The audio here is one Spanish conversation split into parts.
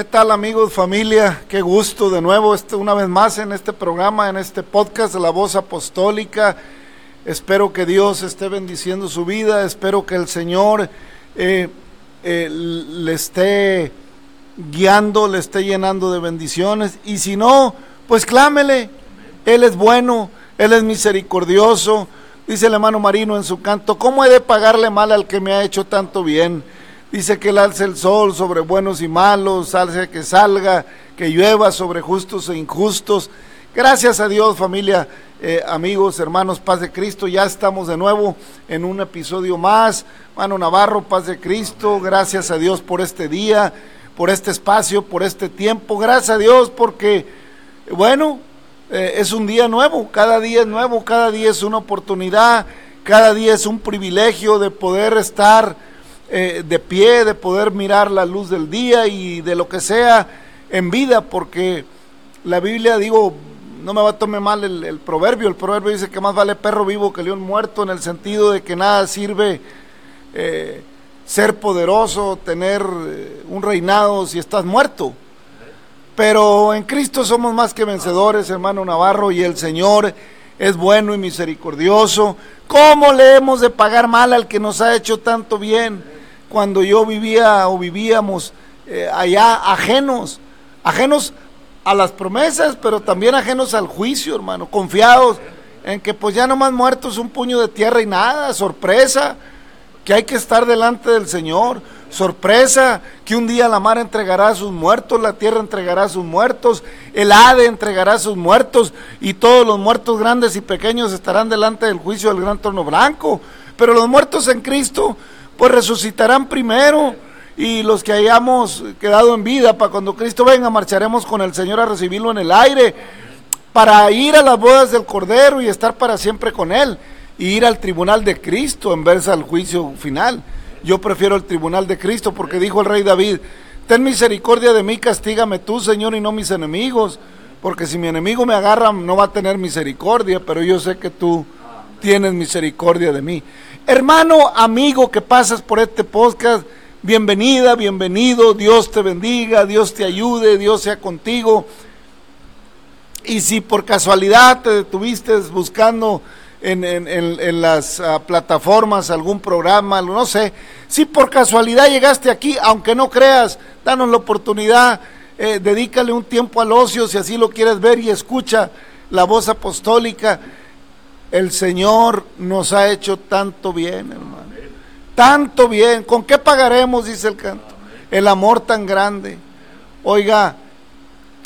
¿Qué tal amigos, familia? Qué gusto de nuevo este, una vez más en este programa, en este podcast de la voz apostólica. Espero que Dios esté bendiciendo su vida, espero que el Señor eh, eh, le esté guiando, le esté llenando de bendiciones. Y si no, pues clámele. Él es bueno, Él es misericordioso. Dice el hermano Marino en su canto, ¿cómo he de pagarle mal al que me ha hecho tanto bien? Dice que él alce el sol sobre buenos y malos, hace que salga, que llueva sobre justos e injustos. Gracias a Dios, familia, eh, amigos, hermanos, paz de Cristo. Ya estamos de nuevo en un episodio más. Mano Navarro, paz de Cristo. Gracias a Dios por este día, por este espacio, por este tiempo. Gracias a Dios porque, bueno, eh, es un día nuevo. Cada día es nuevo, cada día es una oportunidad, cada día es un privilegio de poder estar eh, de pie, de poder mirar la luz del día y de lo que sea en vida, porque la Biblia, digo, no me va a tomar mal el, proverbio, el proverbio dice que más vale perro vivo que león muerto, en el sentido de que nada sirve eh, ser poderoso, tener eh, un reinado si estás muerto. Pero en Cristo somos más que vencedores, hermano Navarro, y el Señor es bueno y misericordioso. ¿Cómo le hemos de pagar mal al que nos ha hecho tanto bien? Cuando yo vivía o vivíamos eh, allá ajenos, ajenos a las promesas, pero también ajenos al juicio, hermano, confiados en que pues ya nomás muertos un puño de tierra y nada, sorpresa, que hay que estar delante del Señor, sorpresa, que un día la mar entregará a sus muertos, la tierra entregará a sus muertos, el Ade entregará a sus muertos, y todos los muertos grandes y pequeños estarán delante del juicio del gran trono blanco, pero los muertos en Cristo pues resucitarán primero, y los que hayamos quedado en vida, para cuando Cristo venga, marcharemos con el Señor a recibirlo en el aire, para ir a las bodas del Cordero y estar para siempre con Él, y ir al tribunal de Cristo en vez al juicio final. Yo prefiero el tribunal de Cristo porque dijo el rey David, ten misericordia de mí, castígame tú, Señor, y no mis enemigos, porque si mi enemigo me agarra no va a tener misericordia, pero yo sé que tú tienes misericordia de mí. Hermano, amigo que pasas por este podcast, bienvenida, bienvenido, Dios te bendiga, Dios te ayude, Dios sea contigo. Y si por casualidad te detuviste buscando en, las uh, plataformas algún programa, no sé, si por casualidad llegaste aquí, aunque no creas, danos la oportunidad, eh, dedícale un tiempo al ocio si así lo quieres ver y escucha la voz apostólica. El Señor nos ha hecho tanto bien, hermano. Tanto bien. ¿Con qué pagaremos? Dice el canto. El amor tan grande. Oiga,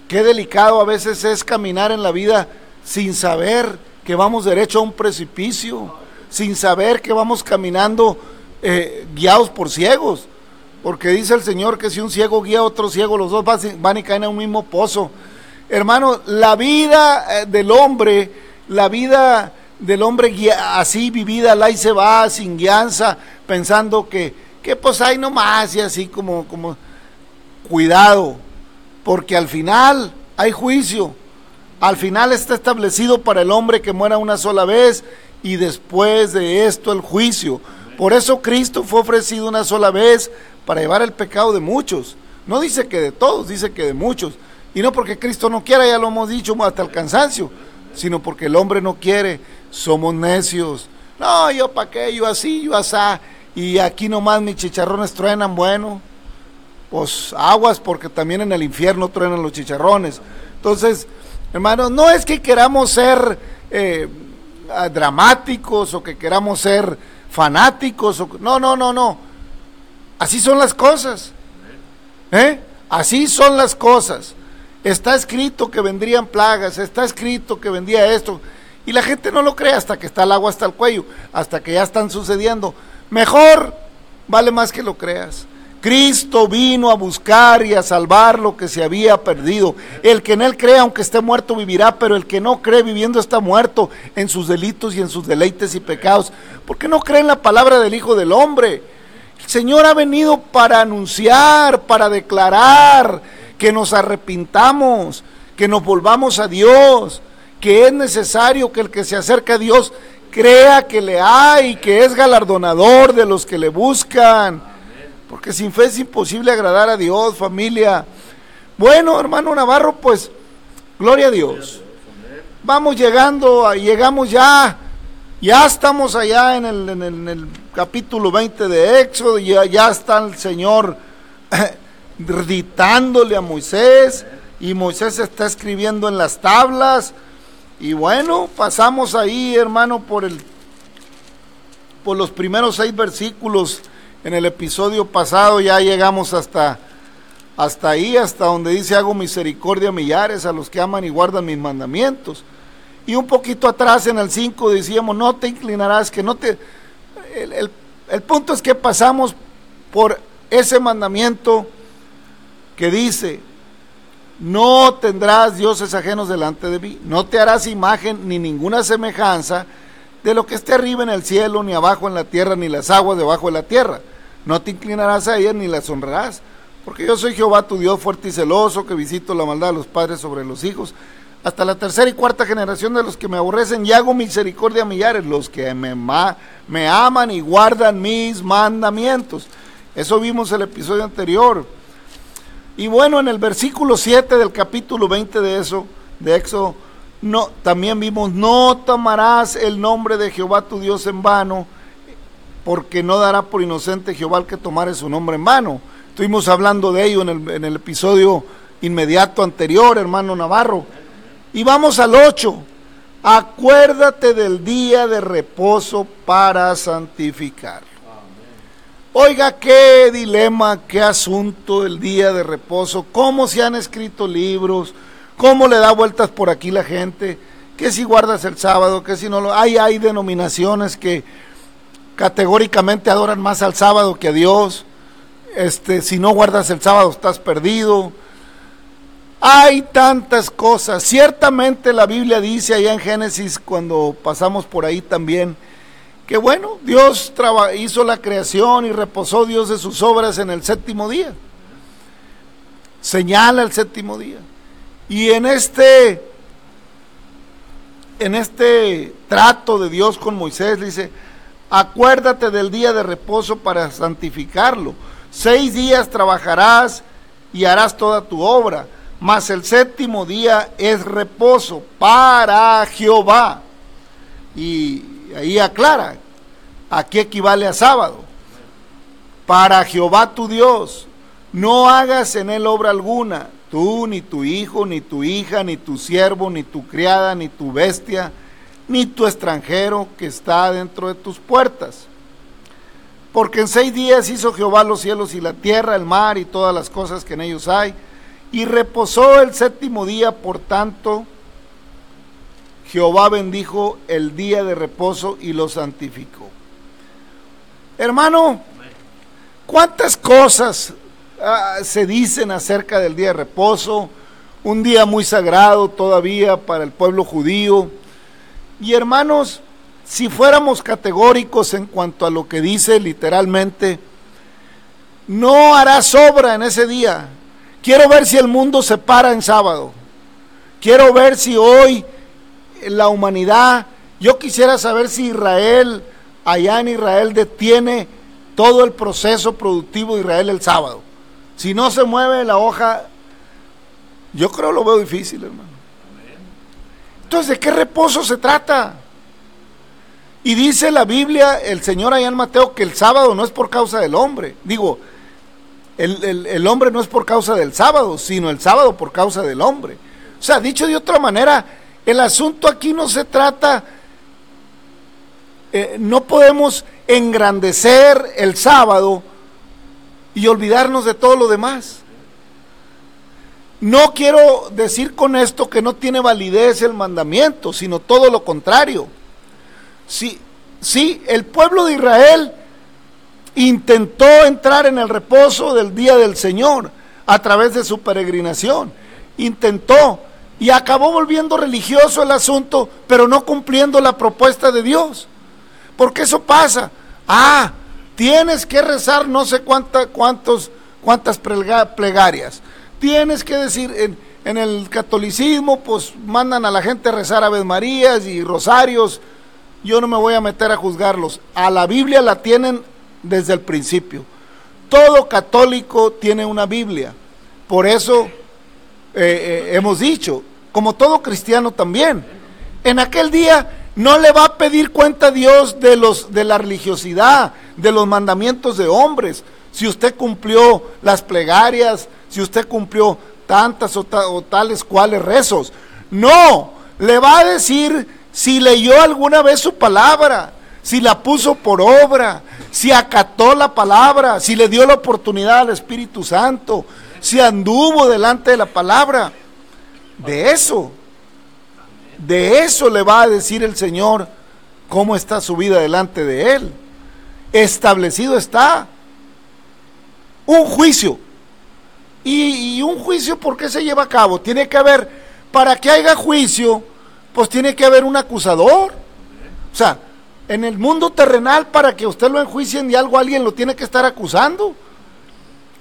qué delicado a veces es caminar en la vida sin saber que vamos derecho a un precipicio, sin saber que vamos caminando eh, guiados por ciegos. Porque dice el Señor que si un ciego guía a otro ciego, los dos van y caen en un mismo pozo. Hermano, la vida eh, del hombre, la vida del hombre así vivida, la y se va, sin guianza, pensando que, que pues hay nomás y así como, como cuidado, porque al final hay juicio. Al final está establecido para el hombre que muera una sola vez y después de esto el juicio. Por eso Cristo fue ofrecido una sola vez para llevar el pecado de muchos. No dice que de todos, dice que de muchos. Y no porque Cristo no quiera, ya lo hemos dicho hasta el cansancio, sino porque el hombre no quiere. Somos necios. No, yo para qué, yo así, yo asá. Y aquí nomás mis chicharrones truenan, bueno. Pues aguas porque también en el infierno truenan los chicharrones. Entonces, hermanos, no es que queramos ser eh, dramáticos o que queramos ser fanáticos. O, no, no, no, no. Así son las cosas. ¿Eh? Así son las cosas. Está escrito que vendrían plagas, está escrito que vendría esto. Y la gente no lo cree hasta que está el agua hasta el cuello, hasta que ya están sucediendo. Mejor vale más que lo creas. Cristo vino a buscar y a salvar lo que se había perdido. El que en Él cree, aunque esté muerto, vivirá, pero el que no cree viviendo está muerto en sus delitos y en sus deleites y pecados. ¿Por qué no cree en la palabra del Hijo del Hombre? El Señor ha venido para anunciar, para declarar que nos arrepintamos, que nos volvamos a Dios, que es necesario que el que se acerca a Dios crea que le hay, que es galardonador de los que le buscan porque sin fe es imposible agradar a Dios, familia. Bueno, hermano Navarro, pues, gloria a Dios. Vamos llegando, llegamos ya, ya estamos allá en el, capítulo 20 de Éxodo, ya, ya está el Señor ditándole a Moisés, y Moisés está escribiendo en las tablas, y bueno, pasamos ahí, hermano, por el por los primeros seis versículos en el episodio pasado ya llegamos hasta, hasta ahí, hasta donde dice hago misericordia a millares a los que aman y guardan mis mandamientos. Y un poquito atrás en el 5 decíamos, no te inclinarás, que no te... El, el punto es que pasamos por ese mandamiento que dice, no tendrás dioses ajenos delante de mí, no te harás imagen ni ninguna semejanza de lo que esté arriba en el cielo, ni abajo en la tierra, ni las aguas debajo de la tierra no te inclinarás a ella ni las honrarás, porque yo soy Jehová tu Dios fuerte y celoso, que visito la maldad de los padres sobre los hijos, hasta la tercera y cuarta generación de los que me aborrecen y hago misericordia a millares, los que me, me aman y guardan mis mandamientos. Eso vimos el episodio anterior. Y bueno, en el versículo 7 del capítulo 20 de eso, de Éxodo, no, también vimos, no tomarás el nombre de Jehová tu Dios en vano, porque no dará por inocente Jehová el que tomare su nombre en vano. Estuvimos hablando de ello en el, en el episodio inmediato anterior, hermano Navarro. Y vamos al 8. Acuérdate del día de reposo para santificarlo. Oiga, qué dilema, qué asunto el día de reposo, cómo se han escrito libros, cómo le da vueltas por aquí la gente, que si guardas el sábado, que si no lo... Hay, hay denominaciones que categóricamente adoran más al sábado que a Dios. Este, si no guardas el sábado estás perdido. Hay tantas cosas. Ciertamente la Biblia dice allá en Génesis, cuando pasamos por ahí también, que bueno, Dios hizo la creación y reposó Dios de sus obras en el séptimo día. Señala el séptimo día. Y en este, en este trato de Dios con Moisés, dice, acuérdate del día de reposo para santificarlo. Seis días trabajarás y harás toda tu obra, mas el séptimo día es reposo para Jehová. Y ahí aclara, ¿a qué equivale a sábado? Para Jehová tu Dios, no hagas en él obra alguna, tú, ni tu hijo, ni tu hija, ni tu siervo, ni tu criada, ni tu bestia, ni tu extranjero que está dentro de tus puertas. Porque en seis días hizo Jehová los cielos y la tierra, el mar y todas las cosas que en ellos hay, y reposó el séptimo día, por tanto, Jehová bendijo el día de reposo y lo santificó. Hermano, ¿cuántas cosas ah, se dicen acerca del día de reposo? Un día muy sagrado todavía para el pueblo judío y hermanos, si fuéramos categóricos en cuanto a lo que dice literalmente, no harás obra en ese día. Quiero ver si el mundo se para en sábado. Quiero ver si hoy la humanidad, yo quisiera saber si Israel, allá en Israel, detiene todo el proceso productivo de Israel el sábado. Si no se mueve la hoja, yo creo lo veo difícil, hermano. Entonces, ¿de qué reposo se trata? Y dice la Biblia, el Señor allá en Mateo, que el sábado no es por causa del hombre. Digo, el, el, hombre no es por causa del sábado, sino el sábado por causa del hombre. O sea, dicho de otra manera, el asunto aquí no se trata, eh, no podemos engrandecer el sábado y olvidarnos de todo lo demás. No quiero decir con esto que no tiene validez el mandamiento, sino todo lo contrario. Sí, sí, el pueblo de Israel intentó entrar en el reposo del día del Señor a través de su peregrinación. Intentó y acabó volviendo religioso el asunto, pero no cumpliendo la propuesta de Dios. Porque eso pasa. Ah, tienes que rezar no sé cuánta, cuántos, cuántas plegarias. Tienes que decir, en, en, el catolicismo, pues mandan a la gente rezar Aves Marías y rosarios. Yo no me voy a meter a juzgarlos. A la Biblia la tienen desde el principio. Todo católico tiene una Biblia. Por eso eh, eh, hemos dicho, como todo cristiano también, en aquel día no le va a pedir cuenta a Dios de, los, de la religiosidad, de los mandamientos de hombres. Si usted cumplió las plegarias, si usted cumplió tantas o, o tales cuales rezos. No, le va a decir si leyó alguna vez su palabra, si la puso por obra, si acató la palabra, si le dio la oportunidad al Espíritu Santo, si anduvo delante de la palabra. De eso, de eso le va a decir el Señor cómo está su vida delante de Él. Establecido está un juicio. Y, y, un juicio, ¿por qué se lleva a cabo? Tiene que haber, para que haya juicio, pues tiene que haber un acusador. O sea, en el mundo terrenal para que usted lo enjuicien y algo alguien lo tiene que estar acusando.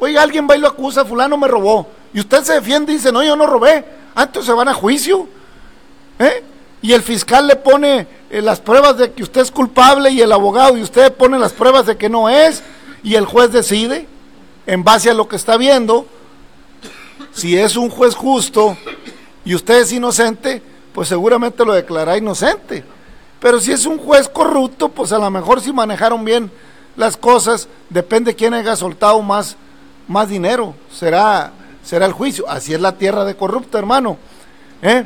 Oye, alguien va y lo acusa, fulano me robó. Y usted se defiende y dice, no, yo no robé. Antes se van a juicio. ¿Eh? Y el fiscal le pone eh, las pruebas de que usted es culpable y el abogado y usted pone las pruebas de que no es y el juez decide en base a lo que está viendo. Si es un juez justo y usted es inocente, pues seguramente lo declarará inocente. Pero si es un juez corrupto, pues a lo mejor si manejaron bien las cosas, depende quién haya soltado más, más dinero, será, será el juicio. Así es la tierra de corrupto, hermano. ¿eh?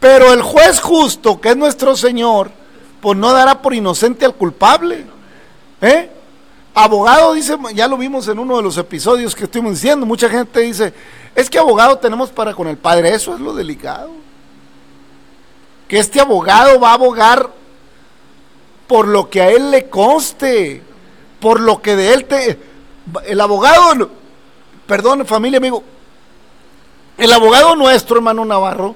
Pero el juez justo, que es nuestro Señor, pues no dará por inocente al culpable. ¿eh? Abogado dice, ya lo vimos en uno de los episodios que estuvimos diciendo, mucha gente dice, es que abogado tenemos para con el Padre, eso es lo delicado que este abogado va a abogar por lo que a él le conste, por lo que de él te... El abogado, perdón familia, amigo, el abogado nuestro, hermano Navarro,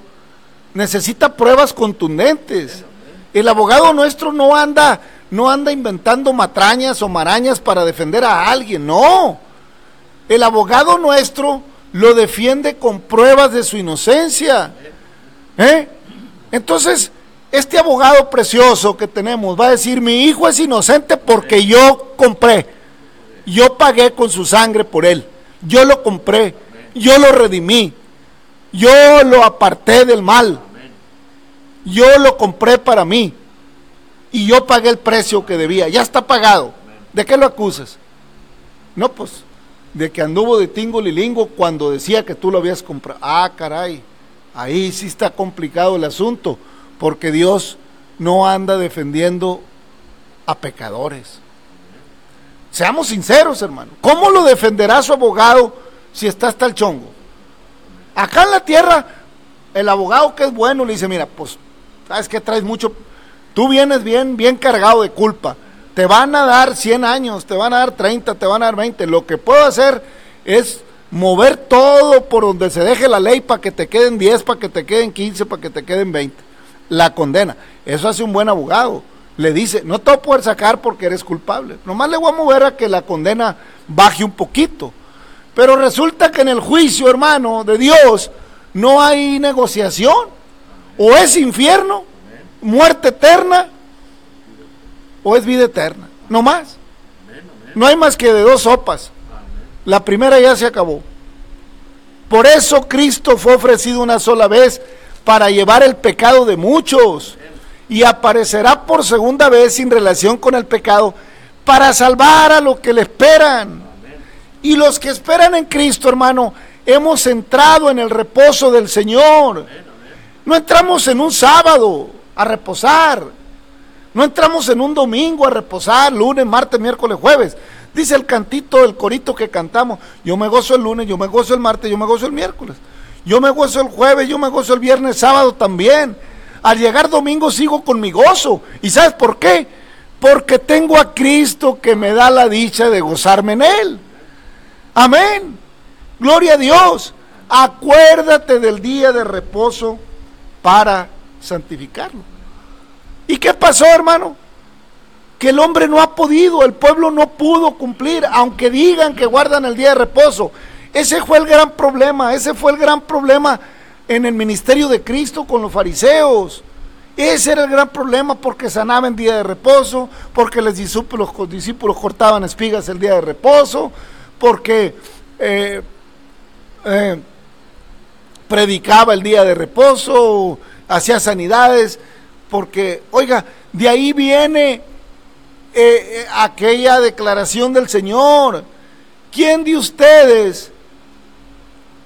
necesita pruebas contundentes. El abogado nuestro no anda, no anda inventando matrañas o marañas para defender a alguien, no. El abogado nuestro lo defiende con pruebas de su inocencia. ¿Eh? Entonces, este abogado precioso que tenemos va a decir, mi hijo es inocente porque yo compré, yo pagué con su sangre por él, yo lo compré, yo lo redimí, yo lo aparté del mal, yo lo compré para mí y yo pagué el precio que debía, ya está pagado. ¿De qué lo acusas? No, pues, de que anduvo de tingo lilingo cuando decía que tú lo habías comprado. Ah, caray. Ahí sí está complicado el asunto, porque Dios no anda defendiendo a pecadores. Seamos sinceros, hermano. ¿Cómo lo defenderá su abogado si está hasta el chongo? Acá en la tierra, el abogado que es bueno le dice, mira, pues, ¿sabes que traes mucho? Tú vienes bien, bien cargado de culpa. Te van a dar 100 años, te van a dar 30, te van a dar 20. Lo que puedo hacer es mover todo por donde se deje la ley para que te queden 10, para que te queden 15, para que te queden 20. La condena. Eso hace un buen abogado. Le dice, no te voy a poder sacar porque eres culpable. Nomás le voy a mover a que la condena baje un poquito. Pero resulta que en el juicio, hermano, de Dios, no hay negociación. O es infierno, muerte eterna, o es vida eterna. No más. No hay más que de dos sopas. La primera ya se acabó. Por eso Cristo fue ofrecido una sola vez para llevar el pecado de muchos. Y aparecerá por segunda vez sin relación con el pecado para salvar a los que le esperan. Y los que esperan en Cristo, hermano, hemos entrado en el reposo del Señor. No entramos en un sábado a reposar. No entramos en un domingo a reposar, lunes, martes, miércoles, jueves. Dice el cantito, el corito que cantamos. Yo me gozo el lunes, yo me gozo el martes, yo me gozo el miércoles. Yo me gozo el jueves, yo me gozo el viernes, sábado también. Al llegar domingo sigo con mi gozo. ¿Y sabes por qué? Porque tengo a Cristo que me da la dicha de gozarme en Él. Amén. Gloria a Dios. Acuérdate del día de reposo para santificarlo. ¿Y qué pasó, hermano? Que el hombre no ha podido, el pueblo no pudo cumplir, aunque digan que guardan el día de reposo. Ese fue el gran problema, ese fue el gran problema en el ministerio de Cristo con los fariseos. Ese era el gran problema porque sanaban día de reposo, porque los discípulos, los discípulos cortaban espigas el día de reposo, porque eh, eh, predicaba el día de reposo, hacía sanidades, porque, oiga, de ahí viene eh, aquella declaración del Señor. ¿Quién de ustedes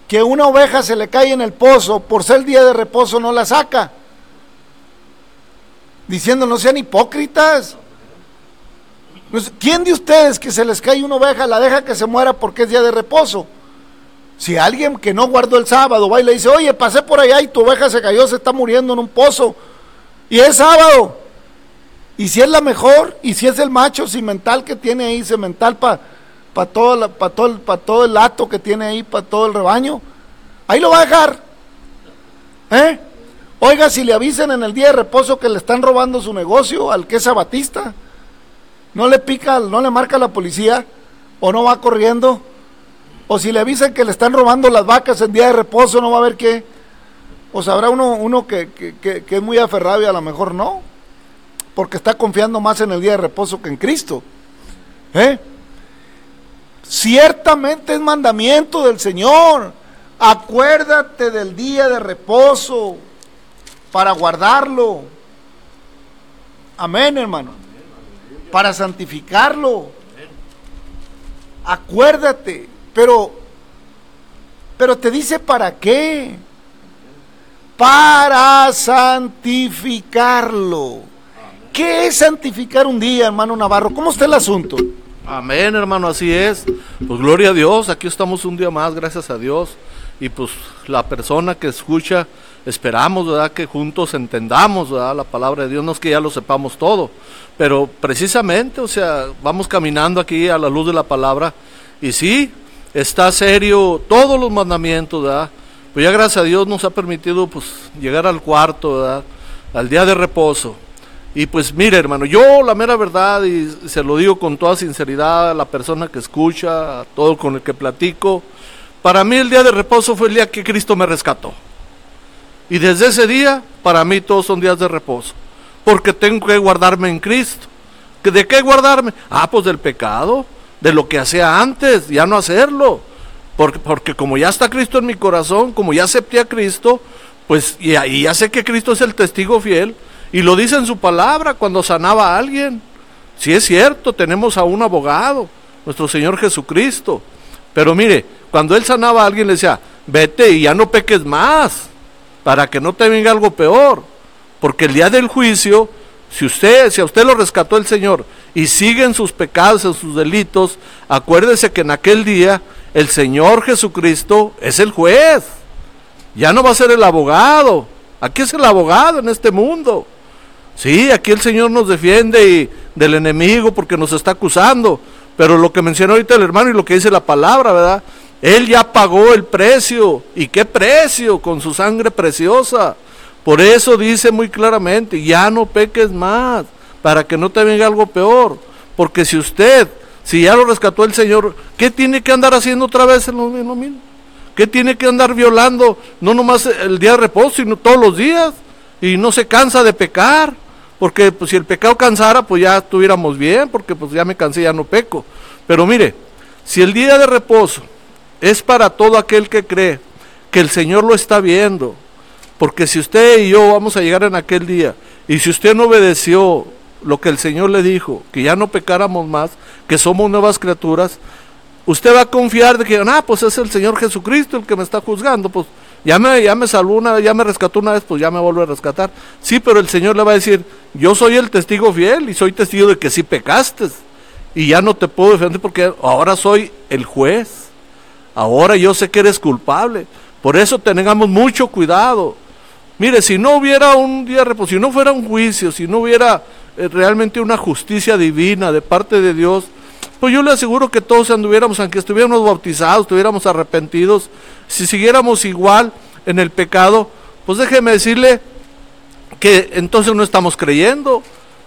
que una oveja se le cae en el pozo, por ser día de reposo no la saca? Diciendo, no sean hipócritas. ¿Quién de ustedes que se les cae una oveja la deja que se muera porque es día de reposo? Si alguien que no guardó el sábado va y le dice, oye, pasé por allá y tu oveja se cayó, se está muriendo en un pozo, y es sábado, y si es la mejor, y si es el macho cimental que tiene ahí, cemental para pa todo, todo, todo el lato que tiene ahí, para todo el rebaño, ahí lo va a dejar. ¿Eh? Oiga, si le avisan en el día de reposo que le están robando su negocio al que es Batista, no le pica, no le marca la policía, o no va corriendo, o si le avisan que le están robando las vacas en día de reposo, no va a ver qué. O sabrá uno, uno que, que, es muy aferrado y a lo mejor no, porque está confiando más en el día de reposo que en Cristo. ¿Eh? Ciertamente es mandamiento del Señor. Acuérdate del día de reposo para guardarlo. Amén, hermano. Para santificarlo. Acuérdate. Pero, pero te dice para qué. Para santificarlo. ¿Qué es santificar un día, hermano Navarro? ¿Cómo está el asunto? Amén, hermano, así es. Pues gloria a Dios, aquí estamos un día más, gracias a Dios. Y pues la persona que escucha, esperamos, ¿verdad? Que juntos entendamos. La palabra de Dios, no es que ya lo sepamos todo, pero precisamente, o sea, vamos caminando aquí a la luz de la palabra y sí, está serio todos los mandamientos, ¿verdad? Pues ya gracias a Dios nos ha permitido pues llegar al cuarto, ¿verdad? Al día de reposo. Y pues mire, hermano, yo la mera verdad, y se lo digo con toda sinceridad a la persona que escucha, a todo con el que platico, para mí el día de reposo fue el día que Cristo me rescató. Y desde ese día, para mí todos son días de reposo. Porque tengo que guardarme en Cristo. ¿De qué guardarme? Ah, pues del pecado de lo que hacía antes, ya no hacerlo. Porque, porque como ya está Cristo en mi corazón, como ya acepté a Cristo, pues y, y ya sé que Cristo es el testigo fiel, y lo dice en su palabra cuando sanaba a alguien. Si es cierto, tenemos a un abogado, nuestro Señor Jesucristo. Pero mire, cuando él sanaba a alguien le decía, vete y ya no peques más, para que no te venga algo peor. Porque el día del juicio, si usted, si a usted lo rescató el Señor y siguen sus pecados, en sus delitos, acuérdese que en aquel día el Señor Jesucristo es el juez. Ya no va a ser el abogado. Aquí es el abogado en este mundo. Sí, aquí el Señor nos defiende y del enemigo porque nos está acusando. Pero lo que mencionó ahorita el hermano y lo que dice la palabra, ¿verdad? Él ya pagó el precio. ¿Y qué precio? Con su sangre preciosa. Por eso dice muy claramente, ya no peques más, para que no te venga algo peor. Porque si usted, si ya lo rescató el Señor, ¿qué ¿qué tiene que andar haciendo otra vez en lo mismo? ¿Qué tiene que andar violando? No nomás el día de reposo, sino todos los días. Y no se cansa de pecar. Porque pues, si el pecado cansara, pues ya estuviéramos bien, porque pues ya me cansé, ya no peco. Pero mire, si el día de reposo es para todo aquel que cree que el Señor lo está viendo, porque si usted y yo vamos a llegar en aquel día, y si usted no obedeció lo que el Señor le dijo, que ya no pecáramos más, que somos nuevas criaturas, usted va a confiar de que, ah, pues es el Señor Jesucristo el que me está juzgando, pues ya me, ya me salvó una vez, ya me rescató una vez, pues ya me vuelve a rescatar. Sí, pero el Señor le va a decir, yo soy el testigo fiel y soy testigo de que sí pecaste. Y ya no te puedo defender porque ahora soy el juez. Ahora yo sé que eres culpable. Por eso tengamos mucho cuidado. Mire, si no hubiera un día reposo, si no fuera un juicio, si no hubiera eh, realmente una justicia divina de parte de Dios, pues yo le aseguro que todos anduviéramos, aunque estuviéramos bautizados, estuviéramos arrepentidos, si siguiéramos igual en el pecado, pues déjeme decirle que entonces no estamos creyendo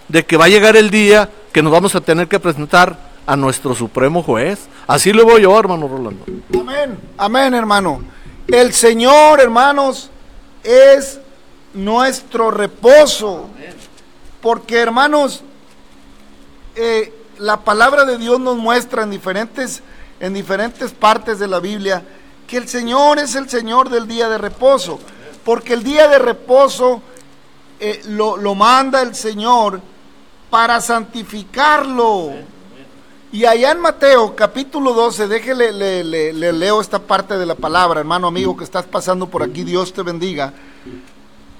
de que va a llegar el día que nos vamos a tener que presentar a nuestro supremo juez. Así lo voy yo, hermano Rolando. Amén, amén, hermano. El Señor, hermanos, es nuestro reposo. Porque, hermanos, eh, la palabra de Dios nos muestra en diferentes, en diferentes partes de la Biblia que el Señor es el Señor del día de reposo. Porque el día de reposo eh, lo, lo manda el Señor para santificarlo. Y allá en Mateo capítulo 12, déjele, le, le, le, leo esta parte de la palabra, hermano amigo que estás pasando por aquí, Dios te bendiga.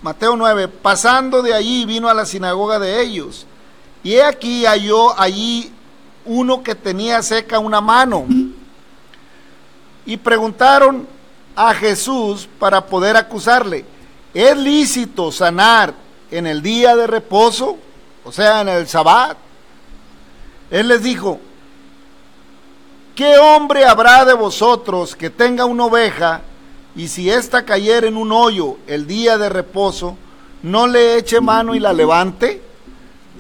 Mateo 9, pasando de allí vino a la sinagoga de ellos. Y he aquí halló allí uno que tenía seca una mano. Y preguntaron a Jesús para poder acusarle, ¿es lícito sanar en el día de reposo? O sea, en el sabbat. Él les dijo, ¿qué hombre habrá de vosotros que tenga una oveja y si ésta cayera en un hoyo el día de reposo, no le eche mano y la levante?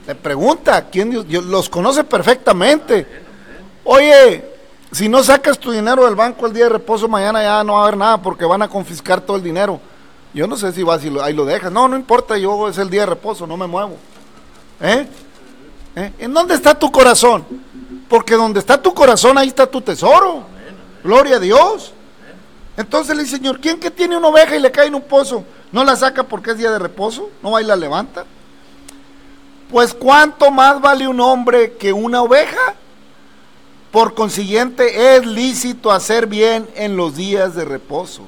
Le pregunta, ¿quién Dios? los conoce perfectamente. Oye, si no sacas tu dinero del banco el día de reposo, mañana ya no va a haber nada porque van a confiscar todo el dinero. Yo no sé si vas y lo, ahí lo dejas. No, no importa, yo es el día de reposo, no me muevo. ¿Eh? ¿Eh? ¿En dónde está tu corazón? Porque donde está tu corazón, ahí está tu tesoro. Gloria a Dios. Entonces le dice, Señor, ¿quién que tiene una oveja y le cae en un pozo? ¿No la saca porque es día de reposo? ¿No va y la levanta? Pues cuánto más vale un hombre que una oveja? Por consiguiente, es lícito hacer bien en los días de reposo.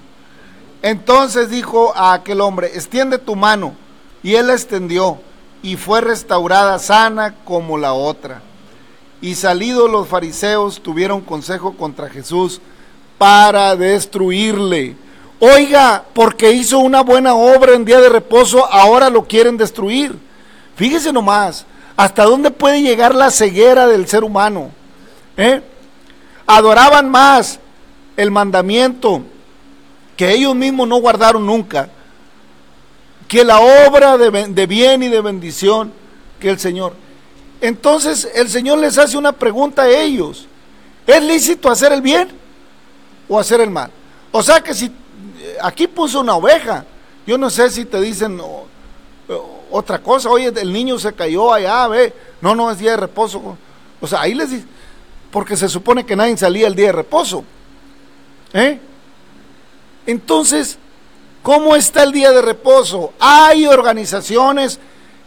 Entonces dijo a aquel hombre, extiende tu mano. Y él la extendió y fue restaurada sana como la otra. Y salidos los fariseos tuvieron consejo contra Jesús para destruirle. Oiga, porque hizo una buena obra en día de reposo, ahora lo quieren destruir. Fíjese nomás, hasta dónde puede llegar la ceguera del ser humano. ¿Eh? Adoraban más el mandamiento que ellos mismos no guardaron nunca, que la obra de, bien y de bendición que el Señor. Entonces el Señor les hace una pregunta a ellos. ¿Es lícito hacer el bien o hacer el mal? O sea que si eh, aquí puso una oveja, yo no sé si te dicen otra cosa, oye, el niño se cayó allá, ve, no, no es día de reposo. O sea, ahí les dice, porque se supone que nadie salía el día de reposo. ¿Eh? Entonces, ¿cómo está el día de reposo? Hay organizaciones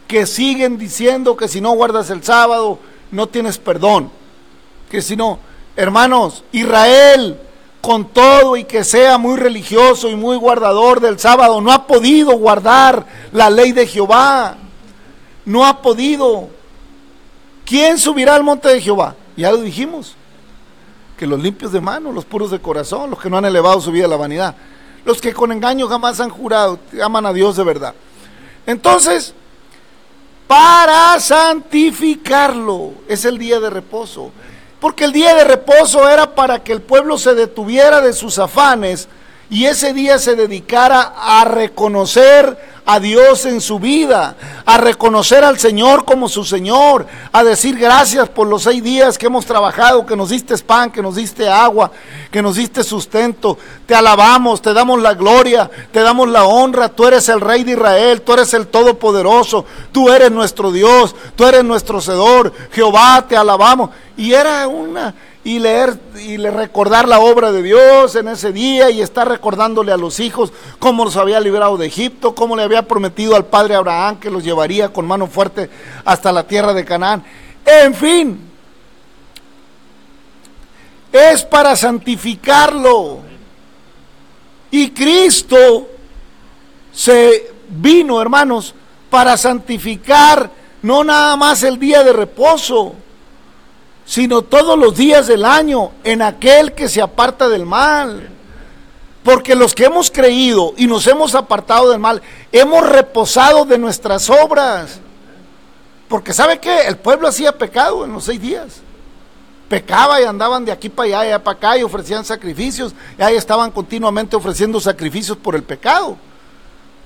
que siguen diciendo que si no guardas el sábado, no tienes perdón. Que si no, hermanos, Israel con todo y que sea muy religioso y muy guardador del sábado, no ha podido guardar la ley de Jehová. No ha podido. ¿Quién subirá al monte de Jehová? Ya lo dijimos. Que los limpios de mano, los puros de corazón, los que no han elevado su vida a la vanidad, los que con engaño jamás han jurado, aman a Dios de verdad. Entonces, para santificarlo, es el día de reposo. Porque el día de reposo era para que el pueblo se detuviera de sus afanes y ese día se dedicara a reconocer, a Dios en su vida, a reconocer al Señor como su Señor, a decir gracias por los seis días que hemos trabajado, que nos diste pan, que nos diste agua, que nos diste sustento. Te alabamos, te damos la gloria, te damos la honra. Tú eres el Rey de Israel, tú eres el Todopoderoso, tú eres nuestro Dios, tú eres nuestro Cedor. Jehová, te alabamos. Y era una y leer y le recordar la obra de Dios en ese día y estar recordándole a los hijos cómo los había librado de Egipto, cómo le había prometido al padre Abraham que los llevaría con mano fuerte hasta la tierra de Canaán. En fin, es para santificarlo. Y Cristo se vino, hermanos, para santificar no nada más el día de reposo, sino todos los días del año en aquel que se aparta del mal. Porque los que hemos creído y nos hemos apartado del mal, hemos reposado de nuestras obras. Porque ¿sabe qué? El pueblo hacía pecado en los seis días. Pecaba y andaban de aquí para allá y allá para acá y ofrecían sacrificios. Y ahí estaban continuamente ofreciendo sacrificios por el pecado.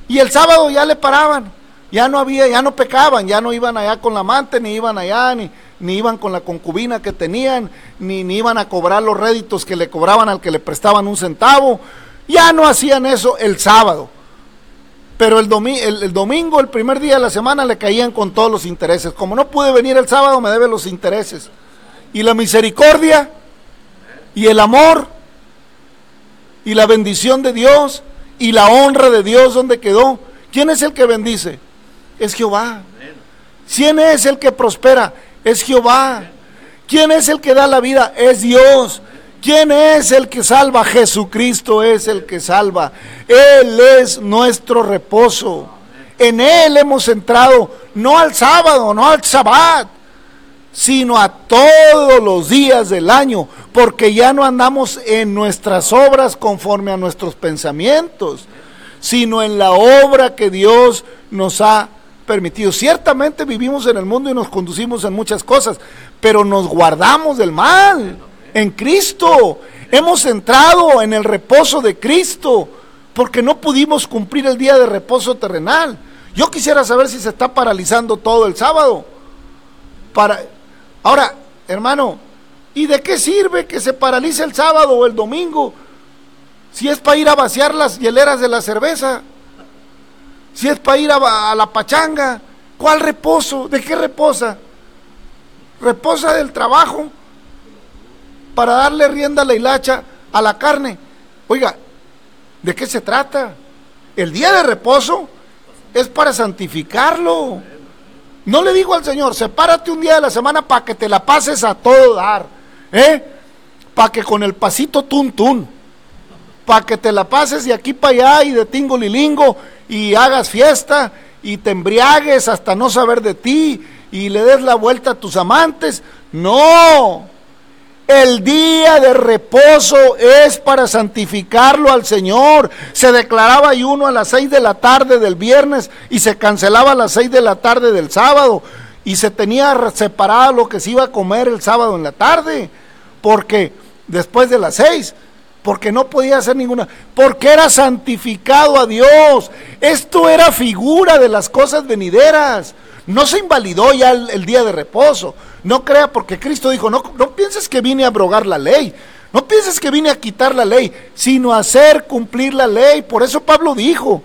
Y el sábado ya le paraban. Ya no había, ya no pecaban, ya no iban allá con la amante, ni iban allá, ni, ni iban con la concubina que tenían, ni, ni iban a cobrar los réditos que le cobraban al que le prestaban un centavo. Ya no hacían eso el sábado. Pero el, el, domingo, el primer día de la semana, le caían con todos los intereses. Como no pude venir el sábado, me debe los intereses. Y la misericordia, y el amor, y la bendición de Dios, y la honra de Dios, ¿dónde quedó? ¿Quién es el que bendice? Es Jehová. ¿Quién es el que prospera? Es Jehová. ¿Quién es el que da la vida? Es Dios. ¿Quién es el que salva? Jesucristo es el que salva. Él es nuestro reposo. En Él hemos entrado, no al sábado, no al sabbat, sino a todos los días del año, porque ya no andamos en nuestras obras conforme a nuestros pensamientos, sino en la obra que Dios nos ha permitido. Ciertamente vivimos en el mundo y nos conducimos en muchas cosas, pero nos guardamos del mal en Cristo. Hemos entrado en el reposo de Cristo porque no pudimos cumplir el día de reposo terrenal. Yo quisiera saber si se está paralizando todo el sábado. Para Ahora, hermano, ¿y de qué sirve que se paralice el sábado o el domingo si es para ir a vaciar las hieleras de la cerveza? Si es para ir a, la pachanga, ¿cuál reposo? ¿De qué reposa? Reposa del trabajo para darle rienda a la hilacha a la carne. Oiga, ¿de qué se trata? El día de reposo es para santificarlo. No le digo al Señor, sepárate un día de la semana para que te la pases a todo dar, ¿eh? Para que con el pasito tun tun, para que te la pases de aquí para allá y de tingo lilingo y hagas fiesta y te embriagues hasta no saber de ti y le des la vuelta a tus amantes. No, el día de reposo es para santificarlo al Señor. Se declaraba ayuno a las seis de la tarde del viernes y se cancelaba a las seis de la tarde del sábado. Y se tenía separado lo que se iba a comer el sábado en la tarde. Porque después de las seis porque no podía hacer ninguna, porque era santificado a Dios. Esto era figura de las cosas venideras. No se invalidó ya el, día de reposo. No crea porque Cristo dijo, no, no pienses que vine a abrogar la ley. No pienses que vine a quitar la ley, sino a hacer cumplir la ley. Por eso Pablo dijo,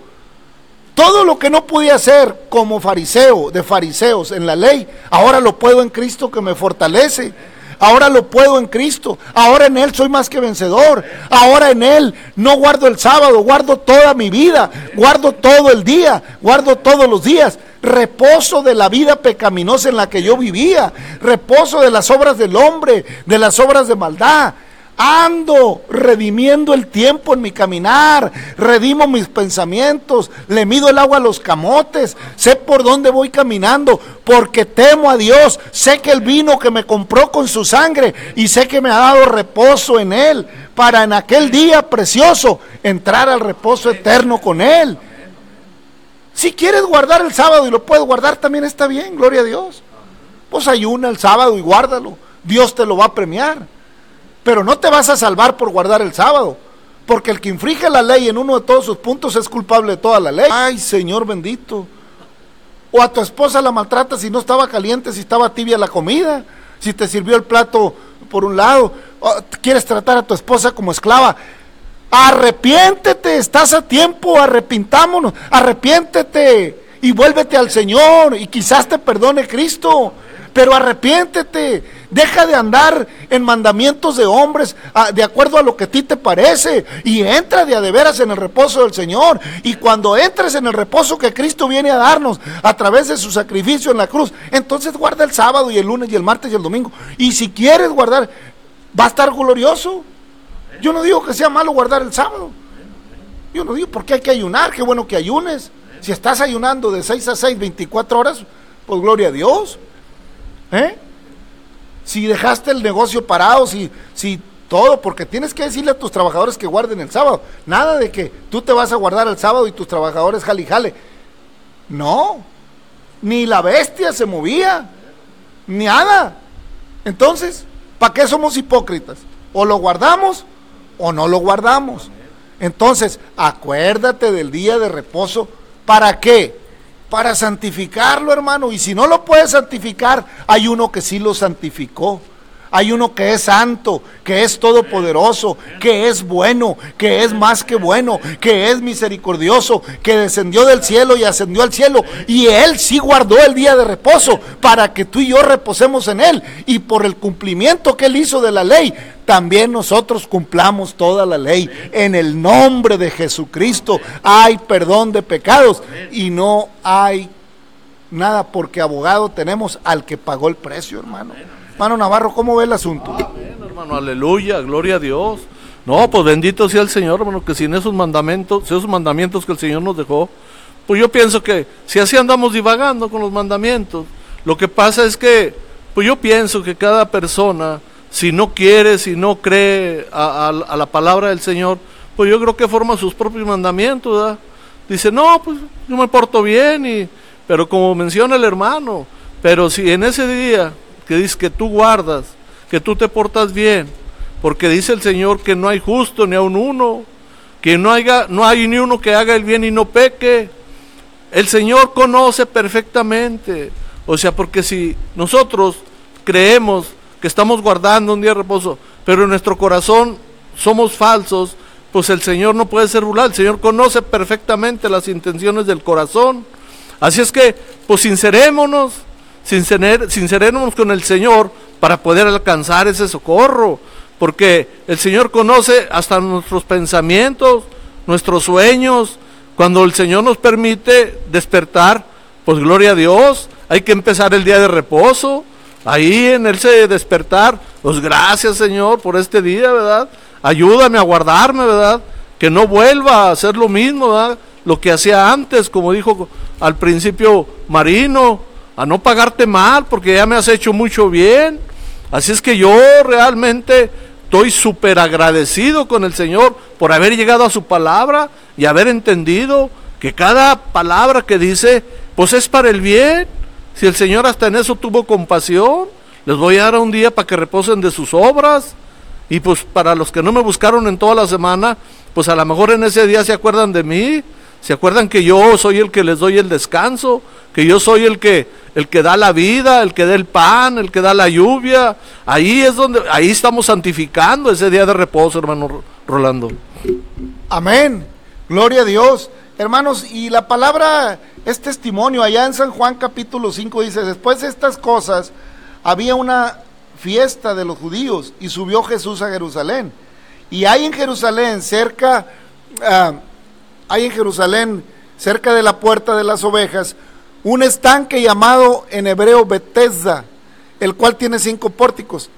todo lo que no podía hacer como fariseo, de fariseos en la ley, ahora lo puedo en Cristo que me fortalece. Ahora lo puedo en Cristo. Ahora en Él soy más que vencedor. Ahora en Él no guardo el sábado, guardo toda mi vida, guardo todo el día, guardo todos los días. Reposo de la vida pecaminosa en la que yo vivía. Reposo de las obras del hombre, de las obras de maldad. Ando redimiendo el tiempo en mi caminar, redimo mis pensamientos, le mido el agua a los camotes, sé por dónde voy caminando, porque temo a Dios, sé que el vino que me compró con su sangre y sé que me ha dado reposo en él, para en aquel día precioso entrar al reposo eterno con él. Si quieres guardar el sábado y lo puedes guardar, también está bien, gloria a Dios. Pues ayuna el sábado y guárdalo, Dios te lo va a premiar. Pero no te vas a salvar por guardar el sábado. Porque el que infringe la ley en uno de todos sus puntos es culpable de toda la ley. Ay, Señor bendito. O a tu esposa la maltrata si no estaba caliente, si estaba tibia la comida, si te sirvió el plato por un lado. O quieres tratar a tu esposa como esclava. Arrepiéntete, estás a tiempo, arrepintámonos, arrepiéntete y vuélvete al Señor y quizás te perdone Cristo. Pero arrepiéntete, deja de andar en mandamientos de hombres a- de acuerdo a lo que a ti te parece y entra de a de veras en el reposo del Señor. Y cuando entres en el reposo que Cristo viene a darnos a través de su sacrificio en la cruz, entonces guarda el sábado y el lunes y el martes y el domingo. Y si quieres guardar, va a estar glorioso. Yo no digo que sea malo guardar el sábado. Yo no digo porque hay que ayunar, qué bueno que ayunes. Si estás ayunando de 6 a 6, 24 horas, pues gloria a Dios. ¿Eh? Si dejaste el negocio parado, si, si todo, porque tienes que decirle a tus trabajadores que guarden el sábado. Nada de que tú te vas a guardar el sábado y tus trabajadores jale y jale. No, ni la bestia se movía, ni nada. Entonces, ¿para qué somos hipócritas? O lo guardamos o no lo guardamos. Entonces, acuérdate del día de reposo. ¿Para qué? Para santificarlo, hermano. Y si no lo puedes santificar, hay uno que sí lo santificó. Hay uno que es santo, que es todopoderoso, que es bueno, que es más que bueno, que es misericordioso, que descendió del cielo y ascendió al cielo. Y Él sí guardó el día de reposo para que tú y yo reposemos en Él. Y por el cumplimiento que Él hizo de la ley, también nosotros cumplamos toda la ley. En el nombre de Jesucristo hay perdón de pecados y no hay nada porque abogado tenemos al que pagó el precio, hermano. Hermano Navarro, ¿cómo ve el asunto? Amén, hermano, aleluya, gloria a Dios. No, pues bendito sea el Señor, hermano, que sin esos mandamientos, esos mandamientos que el Señor nos dejó, pues yo pienso que si así andamos divagando con los mandamientos, lo que pasa es que, pues yo pienso que cada persona, si no quiere, si no cree a, la palabra del Señor, pues yo creo que forma sus propios mandamientos. Dice, no, pues yo me porto bien, y, pero como menciona el hermano, pero si en ese día que dice que tú guardas, que tú te portas bien, porque dice el Señor que no hay justo ni aun uno, que no, haya, no hay ni uno que haga el bien y no peque. El Señor conoce perfectamente. O sea, porque si nosotros creemos que estamos guardando un día de reposo, pero en nuestro corazón somos falsos, pues el Señor no puede ser burlado. El Señor conoce perfectamente las intenciones del corazón. Así es que, pues sincerémonos, sincerer- sincerémonos con el Señor para poder alcanzar ese socorro. Porque el Señor conoce hasta nuestros pensamientos, nuestros sueños. Cuando el Señor nos permite despertar, pues gloria a Dios. Hay que empezar el día de reposo. Ahí en ese despertar, pues gracias Señor por este día, ¿verdad? Ayúdame a guardarme, ¿verdad? Que no vuelva a hacer lo mismo, ¿verdad? Lo que hacía antes, como dijo al principio Marino, a no pagarte mal porque ya me has hecho mucho bien. Así es que yo realmente estoy súper agradecido con el Señor por haber llegado a su palabra y haber entendido que cada palabra que dice, pues es para el bien. Si el Señor hasta en eso tuvo compasión, les voy a dar un día para que reposen de sus obras. Y pues para los que no me buscaron en toda la semana, pues a lo mejor en ese día se acuerdan de mí, se acuerdan que yo soy el que les doy el descanso, que yo soy el que el que da la vida, el que da el pan, el que da la lluvia. Ahí es donde ahí estamos santificando ese día de reposo, hermano Ro- Rolando. Amén. Gloria a Dios. Hermanos, y la palabra es testimonio. Allá en San Juan capítulo 5 dice, después de estas cosas, había una fiesta de los judíos y subió Jesús a Jerusalén. Y hay en Jerusalén, cerca, ah, hay en Jerusalén, cerca de la puerta de las ovejas, un estanque llamado en hebreo Betesda, el cual tiene cinco pórticos.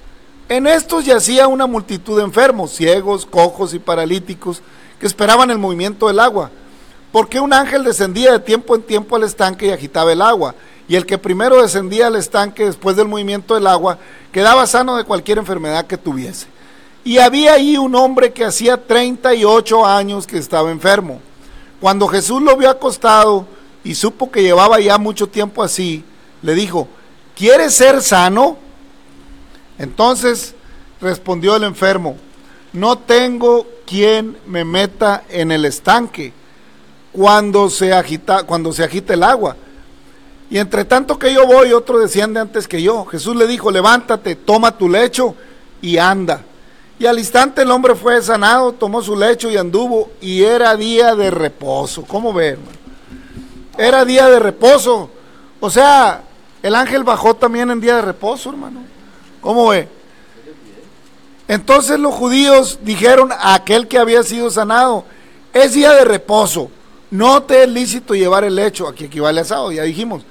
En estos yacía una multitud de enfermos, ciegos, cojos y paralíticos, que esperaban el movimiento del agua. Porque un ángel descendía de tiempo en tiempo al estanque y agitaba el agua. Y el que primero descendía al estanque después del movimiento del agua, quedaba sano de cualquier enfermedad que tuviese. Y había ahí un hombre que hacía 38 años que estaba enfermo. Cuando Jesús lo vio acostado y supo que llevaba ya mucho tiempo así, le dijo, ¿quieres ser sano? Entonces respondió el enfermo, no tengo quien me meta en el estanque cuando se agita, cuando se agita el agua. Y entre tanto que yo voy, otro desciende antes que yo. Jesús le dijo, levántate, toma tu lecho y anda. Y al instante el hombre fue sanado, tomó su lecho y anduvo, y era día de reposo. ¿Cómo ve, hermano? Era día de reposo. O sea, el ángel bajó también en día de reposo, hermano. ¿Cómo ve? Entonces los judíos dijeron a aquel que había sido sanado, es día de reposo, no te es lícito llevar el lecho, aquí equivale a sábado, ya dijimos.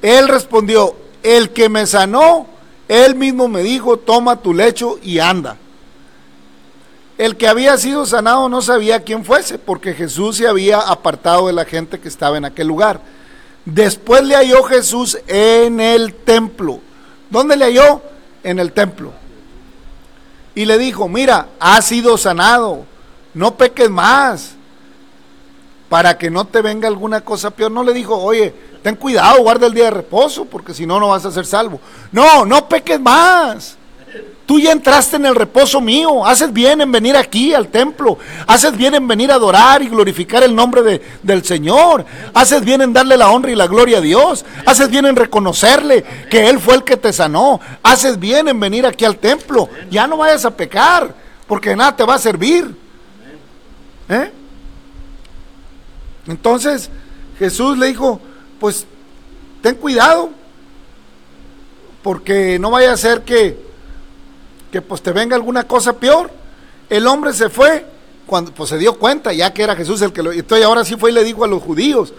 Él respondió, el que me sanó, él mismo me dijo, toma tu lecho y anda. El que había sido sanado no sabía quién fuese, porque Jesús se había apartado de la gente que estaba en aquel lugar. Después le halló Jesús en el templo. ¿Dónde le halló? En el templo. Y le dijo, mira, has sido sanado, no peques más, para que no te venga alguna cosa peor. No le dijo, oye, ten cuidado, guarda el día de reposo, porque si no, no vas a ser salvo. No, no peques más. Tú ya entraste en el reposo mío. Haces bien en venir aquí al templo. Haces bien en venir a adorar y glorificar el nombre de, del Señor. Haces bien en darle la honra y la gloria a Dios. Haces bien en reconocerle que Él fue el que te sanó. Haces bien en venir aquí al templo. Ya no vayas a pecar, porque nada te va a servir. ¿Eh? Entonces Jesús le dijo, pues ten cuidado, porque no vaya a ser que que pues te venga alguna cosa peor. El hombre se fue cuando pues se dio cuenta ya que era Jesús el que lo entonces ahora sí fue y le dijo a los judíos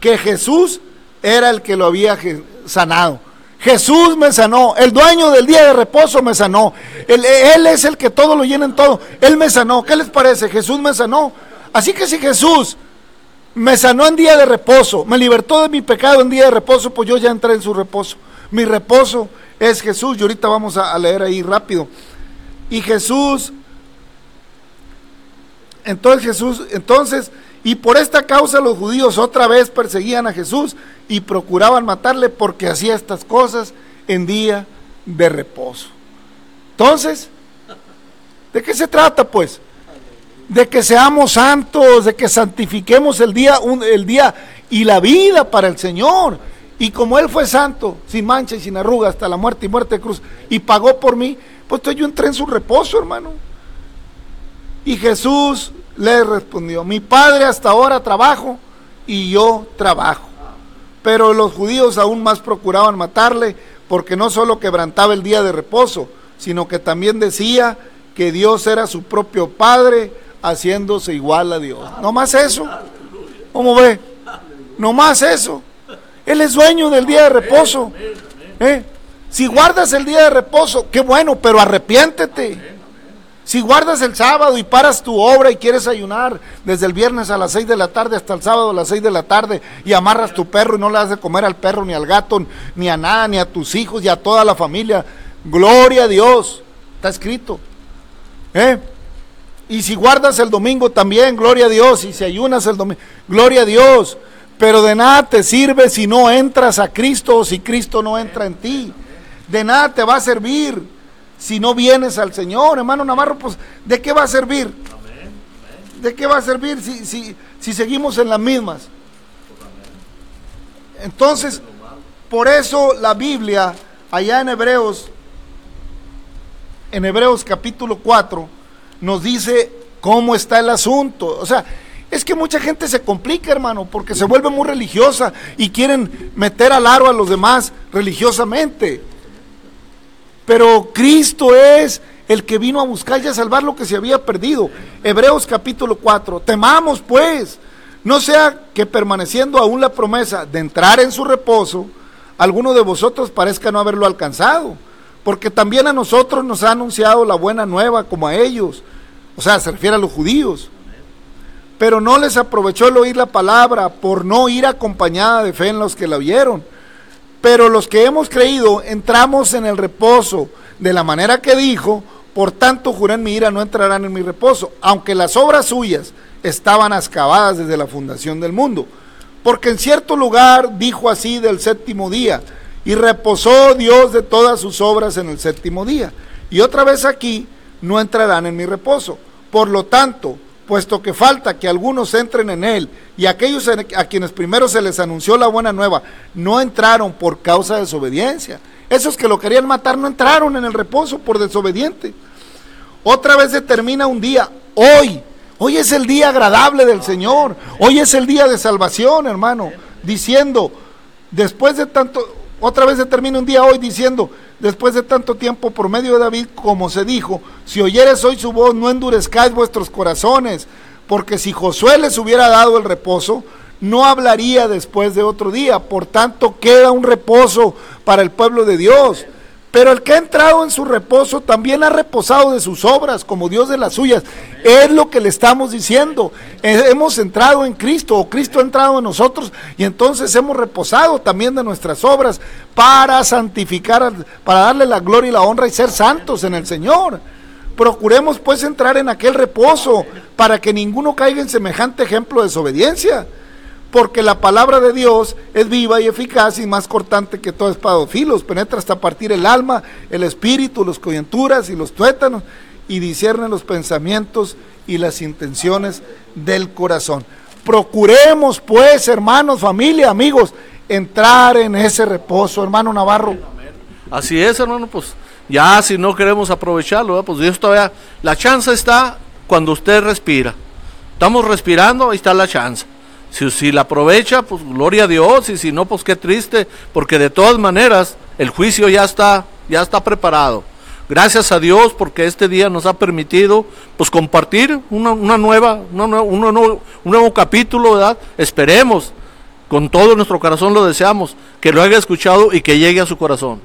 que Jesús era el que lo había sanado. Jesús me sanó, el dueño del día de reposo me sanó. Él, él es el que todo lo llena en todo. Él me sanó. ¿Qué les parece? Jesús me sanó. Así que si Jesús me sanó en día de reposo, me libertó de mi pecado en día de reposo, pues yo ya entré en su reposo. Mi reposo es Jesús. Y ahorita vamos a, leer ahí rápido. Y Jesús, entonces Jesús, entonces, y por esta causa los judíos otra vez perseguían a Jesús y procuraban matarle porque hacía estas cosas en día de reposo. Entonces, ¿de qué se trata pues? De que seamos santos, de que santifiquemos el día, el día y la vida para el Señor. Y como Él fue santo, sin mancha y sin arruga, hasta la muerte y muerte de cruz, y pagó por mí, pues entonces yo entré en su reposo, hermano. Y Jesús le respondió, mi padre hasta ahora trabajo y yo trabajo. Pero los judíos aún más procuraban matarle porque no solo quebrantaba el día de reposo, sino que también decía que Dios era su propio Padre haciéndose igual a Dios. No más eso. ¿Cómo ve? No más eso. Él es dueño del día de reposo. ¿Eh? Si guardas el día de reposo, qué bueno, pero arrepiéntete. Si guardas el sábado y paras tu obra y quieres ayunar desde el viernes a las 6 de la tarde hasta el sábado a las 6 de la tarde y amarras tu perro y no le das de comer al perro ni al gato ni a nada, ni a tus hijos y a toda la familia, gloria a Dios, está escrito. ¿Eh? Y si guardas el domingo también, gloria a Dios. Y si ayunas el domingo, gloria a Dios. Pero de nada te sirve si no entras a Cristo o si Cristo no entra en ti. De nada te va a servir si no vienes al Señor, hermano Navarro, pues ¿de qué va a servir? ¿De qué va a servir si, si, si seguimos en las mismas? Entonces, por eso la Biblia, allá en Hebreos, en Hebreos capítulo 4, nos dice cómo está el asunto. O sea, es que mucha gente se complica, hermano, porque se vuelve muy religiosa y quieren meter al aro a los demás religiosamente. Pero Cristo es el que vino a buscar y a salvar lo que se había perdido. Hebreos capítulo 4. Temamos pues, no sea que permaneciendo aún la promesa de entrar en su reposo, alguno de vosotros parezca no haberlo alcanzado. Porque también a nosotros nos ha anunciado la buena nueva como a ellos. O sea, se refiere a los judíos pero no les aprovechó el oír la palabra por no ir acompañada de fe en los que la oyeron. Pero los que hemos creído entramos en el reposo de la manera que dijo, por tanto juré en mi ira no entrarán en mi reposo, aunque las obras suyas estaban excavadas desde la fundación del mundo. Porque en cierto lugar dijo así del séptimo día, y reposó Dios de todas sus obras en el séptimo día. Y otra vez aquí no entrarán en mi reposo. Por lo tanto, puesto que falta que algunos entren en él, y aquellos a quienes primero se les anunció la buena nueva no entraron por causa de desobediencia. Esos que lo querían matar no entraron en el reposo por desobediente. Otra vez se termina un día, hoy, hoy es el día agradable del Señor, hoy es el día de salvación, hermano, diciendo, después de tanto, otra vez se termina un día hoy diciendo, después de tanto tiempo por medio de David, como se dijo, si oyeres hoy su voz, no endurezcáis vuestros corazones, porque si Josué les hubiera dado el reposo, no hablaría después de otro día. Por tanto, queda un reposo para el pueblo de Dios. Pero el que ha entrado en su reposo también ha reposado de sus obras, como Dios de las suyas. Es lo que le estamos diciendo. Eh, hemos entrado en Cristo, o Cristo ha entrado en nosotros, y entonces hemos reposado también de nuestras obras para santificar, para darle la gloria y la honra y ser santos en el Señor. Procuremos pues entrar en aquel reposo para que ninguno caiga en semejante ejemplo de desobediencia porque la palabra de Dios es viva y eficaz y más cortante que todo espada de filos, penetra hasta partir el alma, el espíritu, las coyunturas y los tuétanos, y discierne los pensamientos y las intenciones del corazón. Procuremos, pues, hermanos, familia, amigos, entrar en ese reposo, hermano Navarro. Así es, hermano, pues ya si no queremos aprovecharlo, pues Dios todavía, la chance está cuando usted respira. Estamos respirando, ahí está la chance. Si, la aprovecha, pues gloria a Dios, y si no, pues qué triste, porque de todas maneras el juicio ya está, ya está preparado. Gracias a Dios porque este día nos ha permitido pues compartir una, nueva, una, un, nuevo, un nuevo capítulo, ¿verdad? Esperemos, con todo nuestro corazón lo deseamos, que lo haya escuchado y que llegue a su corazón.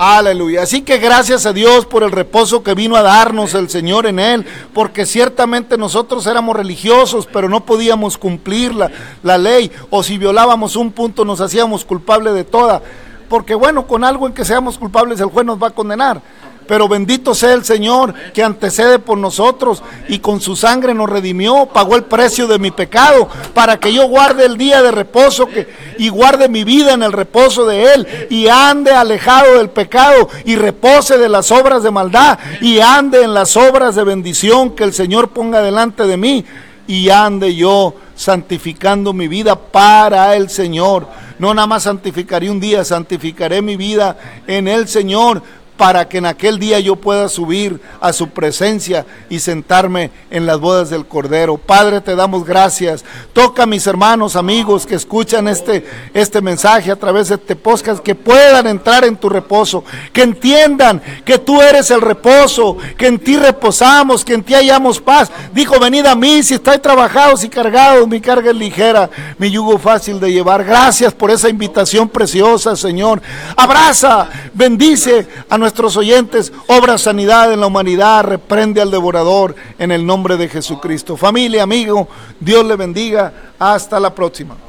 Aleluya. Así que gracias a Dios por el reposo que vino a darnos el Señor en Él, porque ciertamente nosotros éramos religiosos, pero no podíamos cumplir la, la ley, o si violábamos un punto nos hacíamos culpable de toda. Porque bueno, con algo en que seamos culpables el juez nos va a condenar. Pero bendito sea el Señor que antecede por nosotros y con su sangre nos redimió, pagó el precio de mi pecado para que yo guarde el día de reposo y guarde mi vida en el reposo de Él y ande alejado del pecado y repose de las obras de maldad y ande en las obras de bendición que el Señor ponga delante de mí y ande yo santificando mi vida para el Señor. No nada más santificaré un día, santificaré mi vida en el Señor para que en aquel día yo pueda subir a su presencia y sentarme en las bodas del Cordero. Padre, te damos gracias. Toca a mis hermanos, amigos que escuchan este, este mensaje a través de este podcast, que puedan entrar en tu reposo, que entiendan que tú eres el reposo, que en ti reposamos, que en ti hallamos paz. Dijo, venid a mí si estáis trabajados y cargados, mi carga es ligera, mi yugo fácil de llevar. Gracias por esa invitación preciosa, Señor. Abraza, bendice a nuestros oyentes, obra sanidad en la humanidad, reprende al devorador en el nombre de Jesucristo. Familia, amigo, Dios le bendiga. Hasta la próxima.